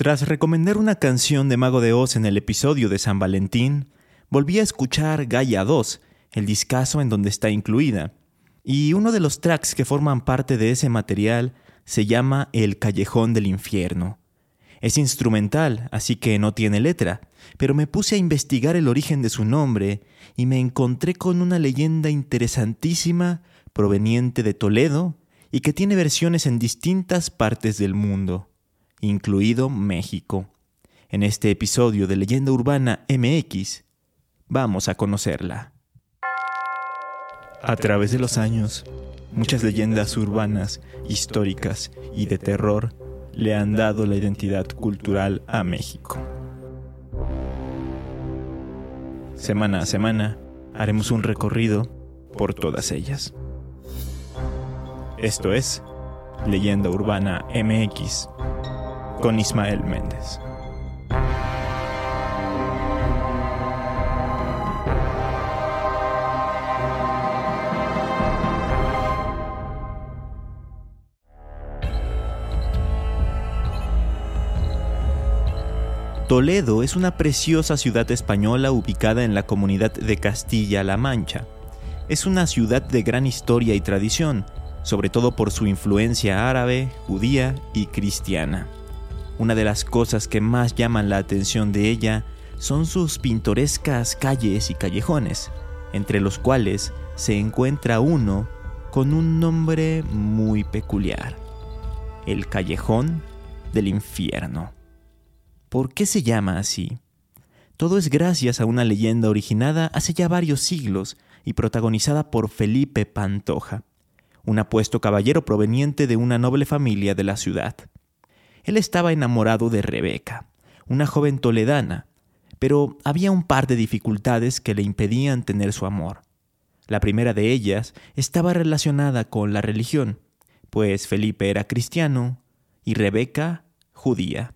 Tras recomendar una canción de Mago de Oz en el episodio de San Valentín, volví a escuchar Gaia 2, el discazo en donde está incluida. Y uno de los tracks que forman parte de ese material se llama El Callejón del Infierno. Es instrumental, así que no tiene letra, pero me puse a investigar el origen de su nombre y me encontré con una leyenda interesantísima proveniente de Toledo y que tiene versiones en distintas partes del mundo, incluido México. En este episodio de Leyenda Urbana MX, vamos a conocerla. A través de los años, muchas leyendas urbanas, históricas y de terror le han dado la identidad cultural a México. Semana a semana haremos un recorrido por todas ellas. Esto es Leyenda Urbana MX con Ismael Méndez. Toledo es una preciosa ciudad española ubicada en la comunidad de Castilla-La Mancha. Es una ciudad de gran historia y tradición, sobre todo por su influencia árabe, judía y cristiana. Una de las cosas que más llaman la atención de ella son sus pintorescas calles y callejones, entre los cuales se encuentra uno con un nombre muy peculiar, el Callejón del Infierno. ¿Por qué se llama así? Todo es gracias a una leyenda originada hace ya varios siglos y protagonizada por Felipe Pantoja, un apuesto caballero proveniente de una noble familia de la ciudad. Él estaba enamorado de Rebeca, una joven toledana, pero había un par de dificultades que le impedían tener su amor. La primera de ellas estaba relacionada con la religión, pues Felipe era cristiano y Rebeca judía.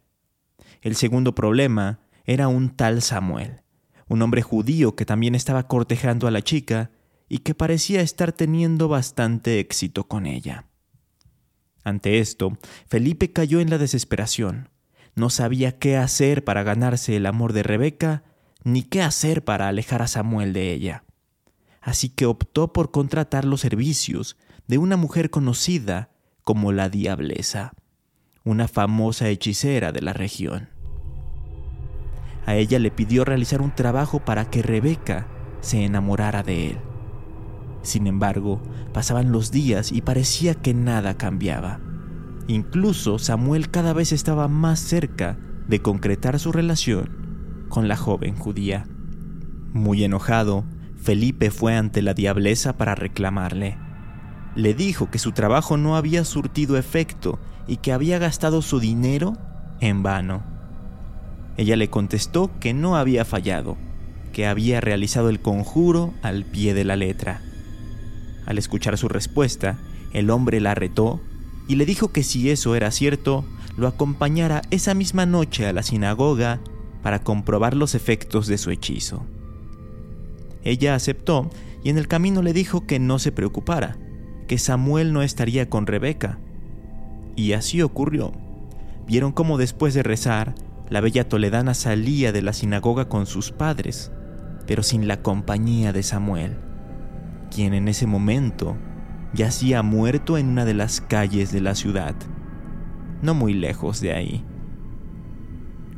El segundo problema era un tal Samuel, un hombre judío que también estaba cortejando a la chica y que parecía estar teniendo bastante éxito con ella. Ante esto, Felipe cayó en la desesperación. No sabía qué hacer para ganarse el amor de Rebeca, ni qué hacer para alejar a Samuel de ella. Así que optó por contratar los servicios de una mujer conocida como la Diablesa, una famosa hechicera de la región. A ella le pidió realizar un trabajo para que Rebeca se enamorara de él. Sin embargo, pasaban los días y parecía que nada cambiaba. Incluso Samuel cada vez estaba más cerca de concretar su relación con la joven judía. Muy enojado, Felipe fue ante la diablesa para reclamarle. Le dijo que su trabajo no había surtido efecto y que había gastado su dinero en vano. Ella le contestó que no había fallado, que había realizado el conjuro al pie de la letra. Al escuchar su respuesta, el hombre la retó y le dijo que si eso era cierto, lo acompañara esa misma noche a la sinagoga para comprobar los efectos de su hechizo. Ella aceptó y en el camino le dijo que no se preocupara, que Samuel no estaría con Rebeca. Y así ocurrió. Vieron cómo después de rezar, la bella toledana salía de la sinagoga con sus padres, pero sin la compañía de Samuel, quien en ese momento yacía muerto en una de las calles de la ciudad, no muy lejos de ahí.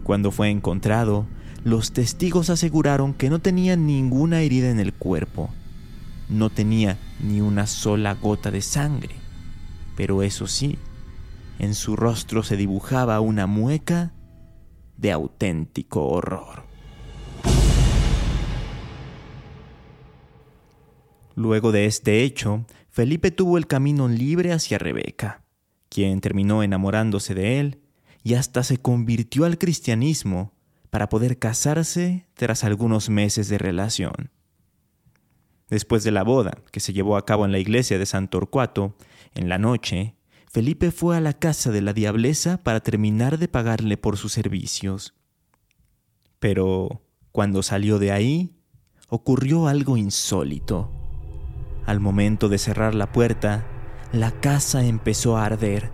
Cuando fue encontrado, los testigos aseguraron que no tenía ninguna herida en el cuerpo, no tenía ni una sola gota de sangre, pero eso sí, en su rostro se dibujaba una mueca de auténtico horror. Luego de este hecho, Felipe tuvo el camino libre hacia Rebeca, quien terminó enamorándose de él y hasta se convirtió al cristianismo para poder casarse tras algunos meses de relación. Después de la boda, que se llevó a cabo en la iglesia de San Torcuato, en la noche, Felipe fue a la casa de la diablesa para terminar de pagarle por sus servicios. Pero cuando salió de ahí, ocurrió algo insólito. Al momento de cerrar la puerta, la casa empezó a arder.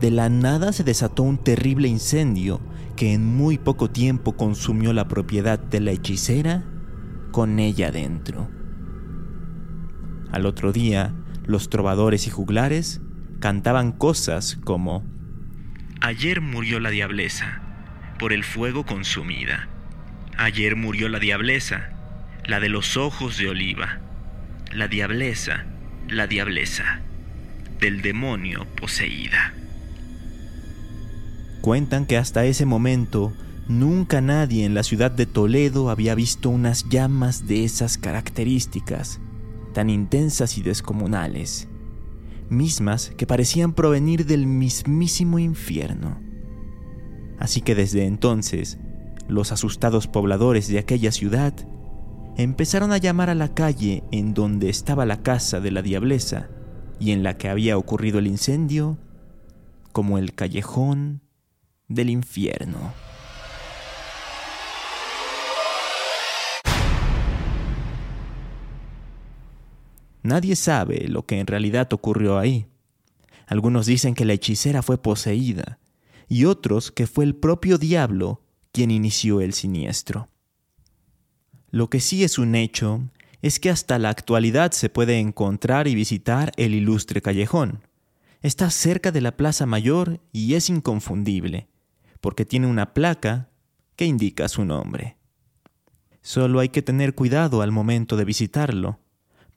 de la nada se desató un terrible incendio que en muy poco tiempo consumió la propiedad de la hechicera con ella dentro. Al otro día, los trovadores y juglares cantaban cosas como Ayer murió la diableza, por el fuego consumida. Ayer murió la diableza, la de los ojos de oliva. La diableza, la diableza, del demonio poseída. Cuentan que hasta ese momento nunca nadie en la ciudad de Toledo había visto unas llamas de esas características, tan intensas y descomunales, mismas que parecían provenir del mismísimo infierno. Así que desde entonces, los asustados pobladores de aquella ciudad empezaron a llamar a la calle en donde estaba la casa de la diableza y en la que había ocurrido el incendio como el callejón del infierno. Nadie sabe lo que en realidad ocurrió ahí. Algunos dicen que la hechicera fue poseída y otros que fue el propio diablo quien inició el siniestro. Lo que sí es un hecho es que hasta la actualidad se puede encontrar y visitar el ilustre callejón. Está cerca de la Plaza Mayor y es inconfundible porque tiene una placa que indica su nombre. Solo hay que tener cuidado al momento de visitarlo,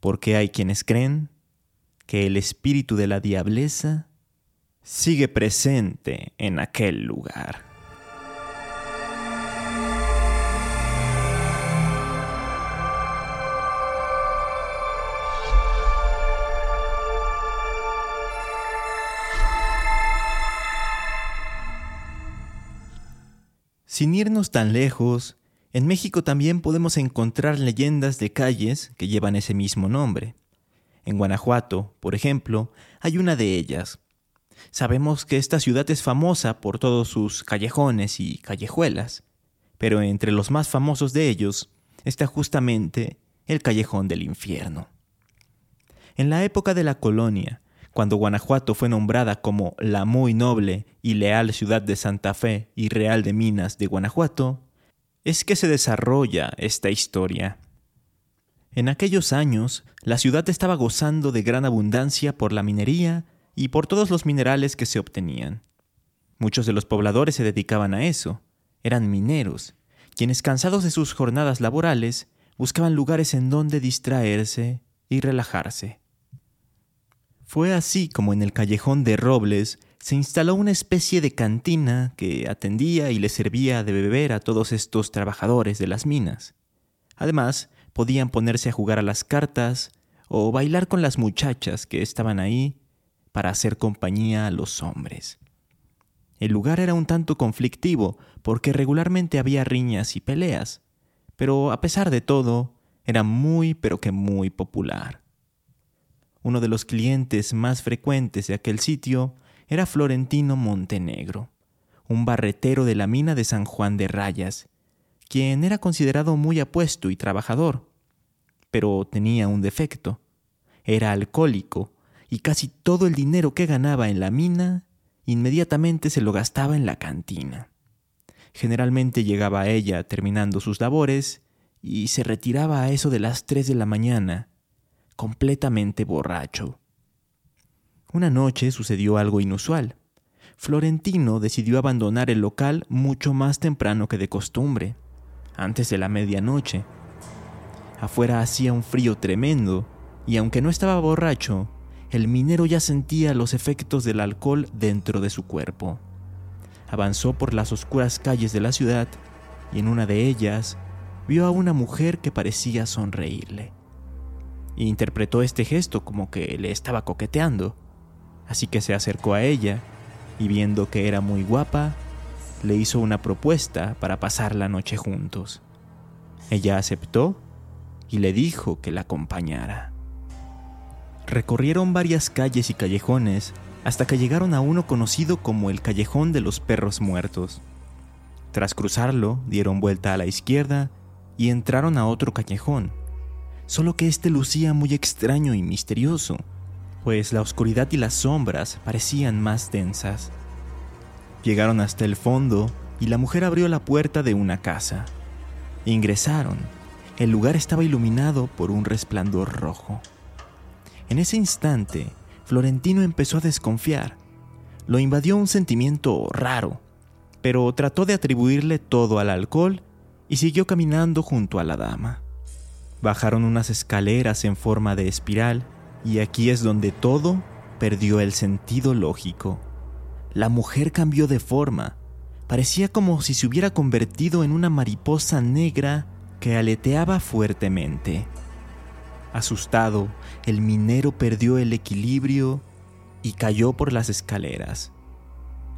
porque hay quienes creen que el espíritu de la diableza sigue presente en aquel lugar. Sin irnos tan lejos, en México también podemos encontrar leyendas de calles que llevan ese mismo nombre. En Guanajuato, por ejemplo, hay una de ellas. Sabemos que esta ciudad es famosa por todos sus callejones y callejuelas, pero entre los más famosos de ellos está justamente el Callejón del Infierno. En la época de la colonia, cuando Guanajuato fue nombrada como la muy noble y leal ciudad de Santa Fe y Real de Minas de Guanajuato, es que se desarrolla esta historia. En aquellos años, la ciudad estaba gozando de gran abundancia por la minería y por todos los minerales que se obtenían. Muchos de los pobladores se dedicaban a eso, eran mineros, quienes cansados de sus jornadas laborales buscaban lugares en donde distraerse y relajarse. Fue así como en el callejón de Robles se instaló una especie de cantina que atendía y le servía de beber a todos estos trabajadores de las minas. Además, podían ponerse a jugar a las cartas o bailar con las muchachas que estaban ahí para hacer compañía a los hombres. El lugar era un tanto conflictivo porque regularmente había riñas y peleas, pero a pesar de todo, era muy pero que muy popular. Uno de los clientes más frecuentes de aquel sitio era Florentino Montenegro, un barretero de la mina de San Juan de Rayas, quien era considerado muy apuesto y trabajador, pero tenía un defecto. Era alcohólico y casi todo el dinero que ganaba en la mina inmediatamente se lo gastaba en la cantina. Generalmente llegaba a ella terminando sus labores y se retiraba a eso de las tres de la mañana, completamente borracho. Una noche sucedió algo inusual. Florentino decidió abandonar el local mucho más temprano que de costumbre, antes de la medianoche. Afuera hacía un frío tremendo, y aunque no estaba borracho, el minero ya sentía los efectos del alcohol dentro de su cuerpo. Avanzó por las oscuras calles de la ciudad y en una de ellas vio a una mujer que parecía sonreírle interpretó este gesto como que le estaba coqueteando. Así que se acercó a ella y viendo que era muy guapa, le hizo una propuesta para pasar la noche juntos. Ella aceptó y le dijo que la acompañara. Recorrieron varias calles y callejones hasta que llegaron a uno conocido como el Callejón de los Perros Muertos. Tras cruzarlo, dieron vuelta a la izquierda y entraron a otro callejón, solo que este lucía muy extraño y misterioso, pues la oscuridad y las sombras parecían más densas. Llegaron hasta el fondo y la mujer abrió la puerta de una casa. Ingresaron. El lugar estaba iluminado por un resplandor rojo. En ese instante, Florentino empezó a desconfiar. Lo invadió un sentimiento raro, pero trató de atribuirle todo al alcohol y siguió caminando junto a la dama. Bajaron unas escaleras en forma de espiral y aquí es donde todo perdió el sentido lógico. La mujer cambió de forma. Parecía como si se hubiera convertido en una mariposa negra que aleteaba fuertemente. Asustado, el minero perdió el equilibrio y cayó por las escaleras.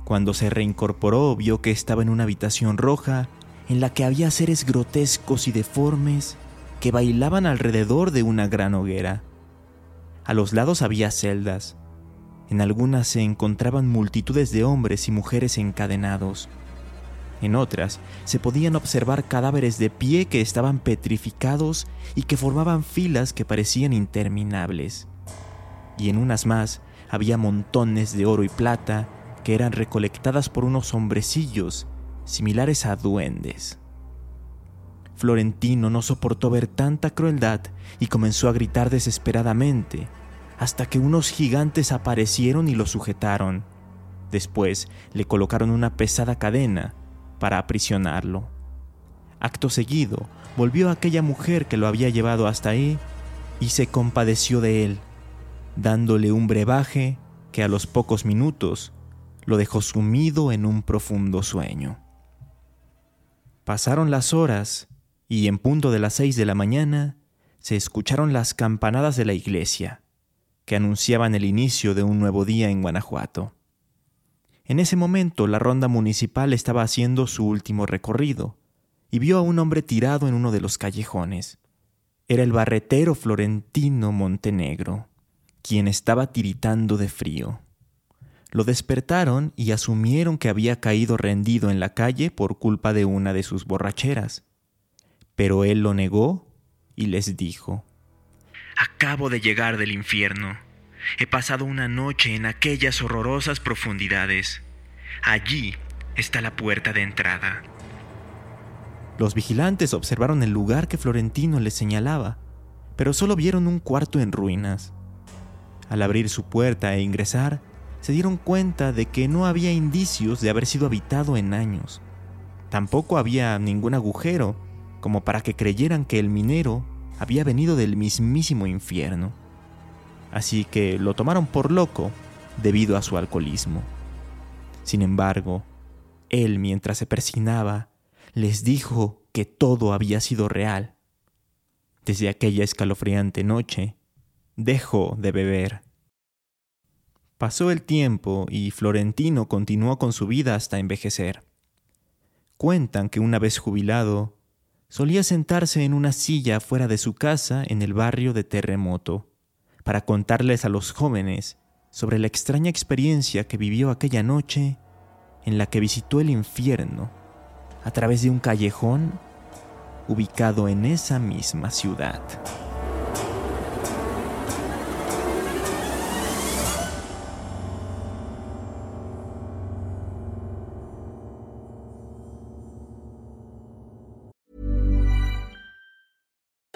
Cuando se reincorporó vio que estaba en una habitación roja en la que había seres grotescos y deformes que bailaban alrededor de una gran hoguera. A los lados había celdas. En algunas se encontraban multitudes de hombres y mujeres encadenados. En otras se podían observar cadáveres de pie que estaban petrificados y que formaban filas que parecían interminables. Y en unas más había montones de oro y plata que eran recolectadas por unos hombrecillos similares a duendes. Florentino no soportó ver tanta crueldad y comenzó a gritar desesperadamente, hasta que unos gigantes aparecieron y lo sujetaron. Después le colocaron una pesada cadena para aprisionarlo. Acto seguido, volvió a aquella mujer que lo había llevado hasta ahí y se compadeció de él, dándole un brebaje que a los pocos minutos lo dejó sumido en un profundo sueño. Pasaron las horas y en punto de las seis de la mañana se escucharon las campanadas de la iglesia, que anunciaban el inicio de un nuevo día en Guanajuato. En ese momento la ronda municipal estaba haciendo su último recorrido y vio a un hombre tirado en uno de los callejones. Era el barretero florentino Montenegro, quien estaba tiritando de frío. Lo despertaron y asumieron que había caído rendido en la calle por culpa de una de sus borracheras. Pero él lo negó y les dijo, Acabo de llegar del infierno. He pasado una noche en aquellas horrorosas profundidades. Allí está la puerta de entrada. Los vigilantes observaron el lugar que Florentino les señalaba, pero solo vieron un cuarto en ruinas. Al abrir su puerta e ingresar, se dieron cuenta de que no había indicios de haber sido habitado en años. Tampoco había ningún agujero como para que creyeran que el minero había venido del mismísimo infierno. Así que lo tomaron por loco debido a su alcoholismo. Sin embargo, él mientras se persignaba, les dijo que todo había sido real. Desde aquella escalofriante noche, dejó de beber. Pasó el tiempo y Florentino continuó con su vida hasta envejecer. Cuentan que una vez jubilado, solía sentarse en una silla fuera de su casa en el barrio de Terremoto para contarles a los jóvenes sobre la extraña experiencia que vivió aquella noche en la que visitó el infierno a través de un callejón ubicado en esa misma ciudad.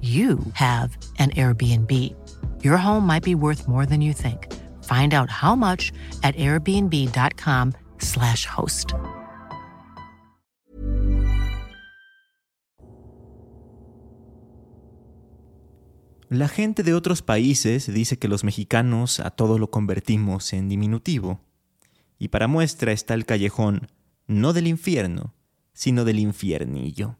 you have an Airbnb. Your home might be worth more than you think. Find out how much at airbnb.com slash host. La gente de otros países dice que los mexicanos a todo lo convertimos en diminutivo. Y para muestra está el callejón, no del infierno, sino del infiernillo.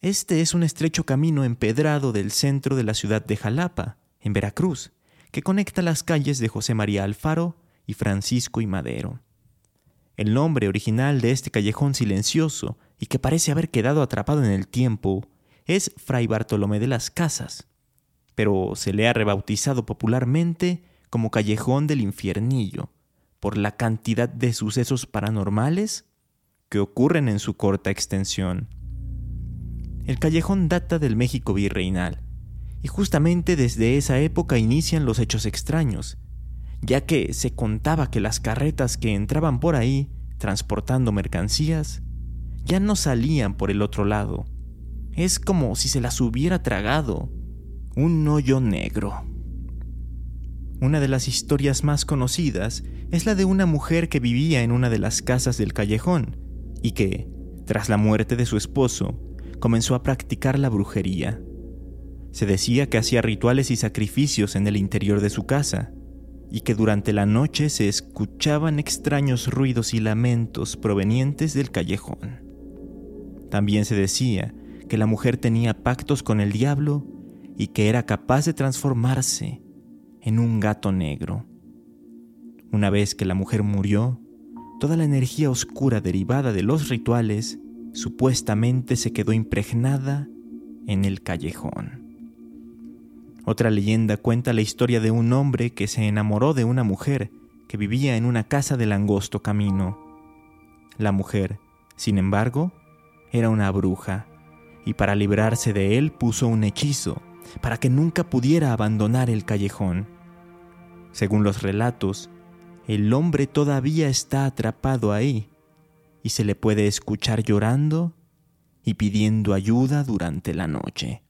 Este es un estrecho camino empedrado del centro de la ciudad de Jalapa, en Veracruz, que conecta las calles de José María Alfaro y Francisco y Madero. El nombre original de este callejón silencioso y que parece haber quedado atrapado en el tiempo es Fray Bartolomé de las Casas, pero se le ha rebautizado popularmente como Callejón del Infiernillo, por la cantidad de sucesos paranormales que ocurren en su corta extensión. El callejón data del México virreinal, y justamente desde esa época inician los hechos extraños, ya que se contaba que las carretas que entraban por ahí, transportando mercancías, ya no salían por el otro lado. Es como si se las hubiera tragado un hoyo negro. Una de las historias más conocidas es la de una mujer que vivía en una de las casas del callejón y que, tras la muerte de su esposo, comenzó a practicar la brujería. Se decía que hacía rituales y sacrificios en el interior de su casa y que durante la noche se escuchaban extraños ruidos y lamentos provenientes del callejón. También se decía que la mujer tenía pactos con el diablo y que era capaz de transformarse en un gato negro. Una vez que la mujer murió, toda la energía oscura derivada de los rituales supuestamente se quedó impregnada en el callejón. Otra leyenda cuenta la historia de un hombre que se enamoró de una mujer que vivía en una casa del angosto camino. La mujer, sin embargo, era una bruja, y para librarse de él puso un hechizo para que nunca pudiera abandonar el callejón. Según los relatos, el hombre todavía está atrapado ahí y se le puede escuchar llorando y pidiendo ayuda durante la noche.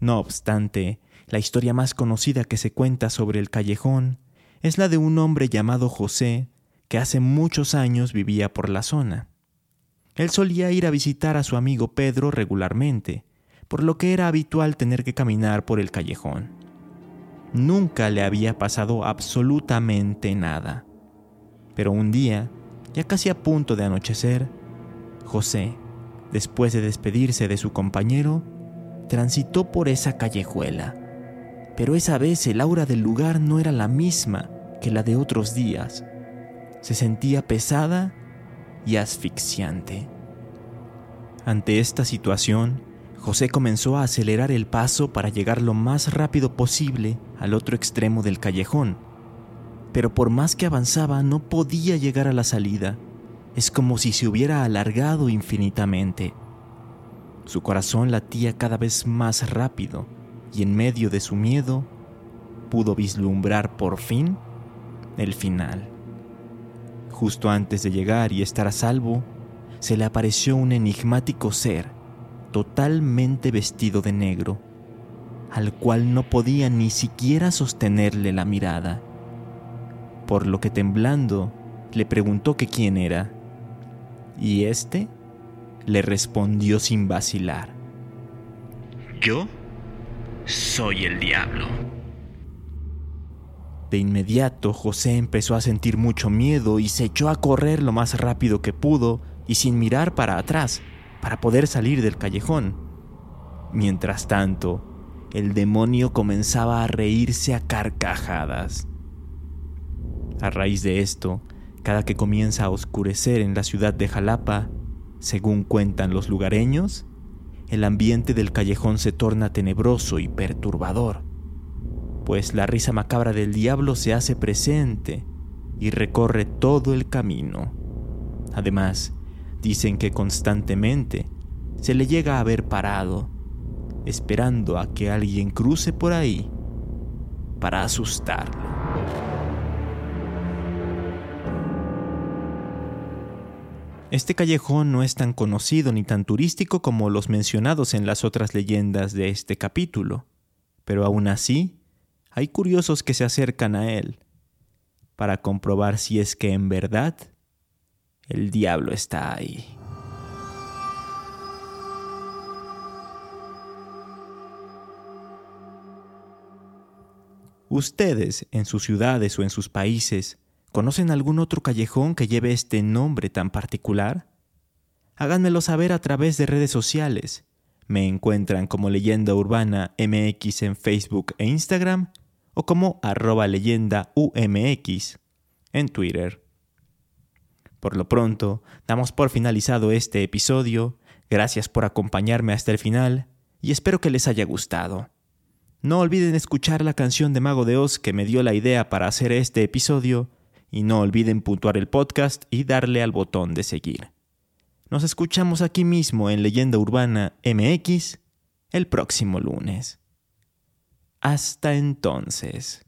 No obstante, la historia más conocida que se cuenta sobre el callejón es la de un hombre llamado José que hace muchos años vivía por la zona. Él solía ir a visitar a su amigo Pedro regularmente, por lo que era habitual tener que caminar por el callejón. Nunca le había pasado absolutamente nada. Pero un día, ya casi a punto de anochecer, José, después de despedirse de su compañero, transitó por esa callejuela. Pero esa vez el aura del lugar no era la misma que la de otros días. Se sentía pesada y asfixiante. Ante esta situación, José comenzó a acelerar el paso para llegar lo más rápido posible al otro extremo del callejón. Pero por más que avanzaba no podía llegar a la salida. Es como si se hubiera alargado infinitamente. Su corazón latía cada vez más rápido y en medio de su miedo pudo vislumbrar por fin el final. Justo antes de llegar y estar a salvo, se le apareció un enigmático ser, totalmente vestido de negro, al cual no podía ni siquiera sostenerle la mirada, por lo que temblando le preguntó que quién era, y éste le respondió sin vacilar, Yo soy el diablo. De inmediato José empezó a sentir mucho miedo y se echó a correr lo más rápido que pudo y sin mirar para atrás para poder salir del callejón. Mientras tanto, el demonio comenzaba a reírse a carcajadas. A raíz de esto, cada que comienza a oscurecer en la ciudad de Jalapa, según cuentan los lugareños, el ambiente del callejón se torna tenebroso y perturbador pues la risa macabra del diablo se hace presente y recorre todo el camino. Además, dicen que constantemente se le llega a ver parado, esperando a que alguien cruce por ahí para asustarlo. Este callejón no es tan conocido ni tan turístico como los mencionados en las otras leyendas de este capítulo, pero aún así hay curiosos que se acercan a él para comprobar si es que en verdad el diablo está ahí. ¿Ustedes, en sus ciudades o en sus países, conocen algún otro callejón que lleve este nombre tan particular? Háganmelo saber a través de redes sociales. Me encuentran como Leyenda Urbana MX en Facebook e Instagram o como arroba leyenda UMX en Twitter. Por lo pronto, damos por finalizado este episodio. Gracias por acompañarme hasta el final y espero que les haya gustado. No olviden escuchar la canción de Mago de Oz que me dio la idea para hacer este episodio y no olviden puntuar el podcast y darle al botón de seguir. Nos escuchamos aquí mismo en Leyenda Urbana MX el próximo lunes. Hasta entonces.